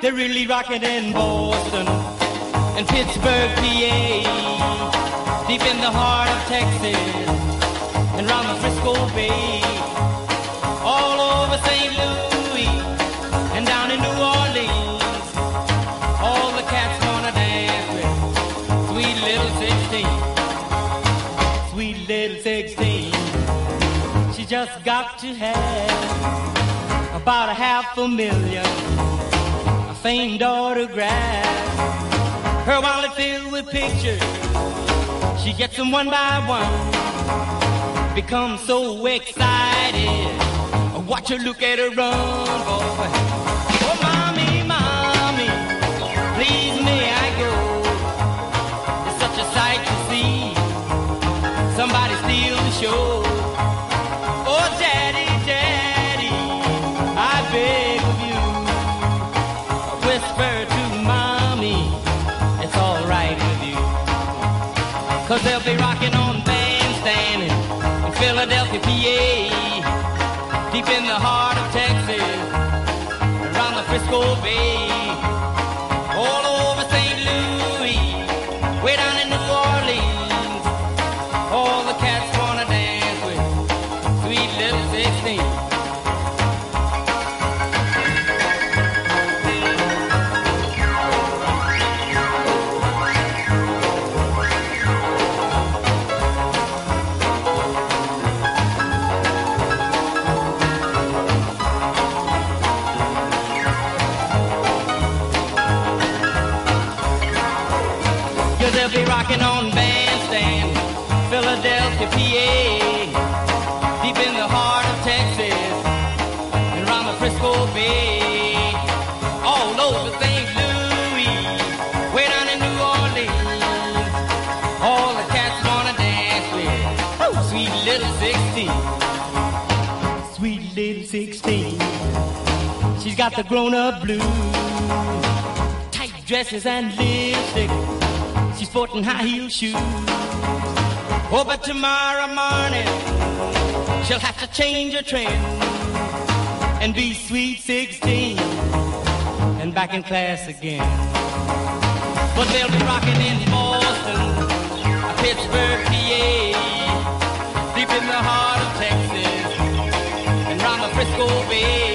They're really rocking in Boston and Pittsburgh, PA, deep in the heart of Texas and round the Frisco Bay, all over St. Louis and down in New Orleans. All the cats wanna dance with sweet little 16, sweet little 16. She just got to have about a half a million famed autograph. Her wallet filled with pictures. She gets them one by one. Becomes so excited. Watch her look at her run, boy. Oh, mommy, mommy, please whisper to mommy it's all right with you. Cause they'll be rocking on bandstand in, Philadelphia, PA, deep in the heart of Texas, around the Frisco Bay, all over St. Louis, way down in New Orleans. They'll be rocking on bandstand, Philadelphia, PA, deep in the heart of Texas, and around the Frisco Bay, all over St. Louis, way down in New Orleans. All the cats wanna dance with oh, sweet little 16, sweet little 16. She's got the grown-up blues, tight dresses and lipstick. She's sporting high heel shoes. Oh, but tomorrow morning she'll have to change her trend and be sweet 16 and back in class again. But they'll be rocking in Boston, Pittsburgh, PA, deep in the heart of Texas, and round the Frisco Bay.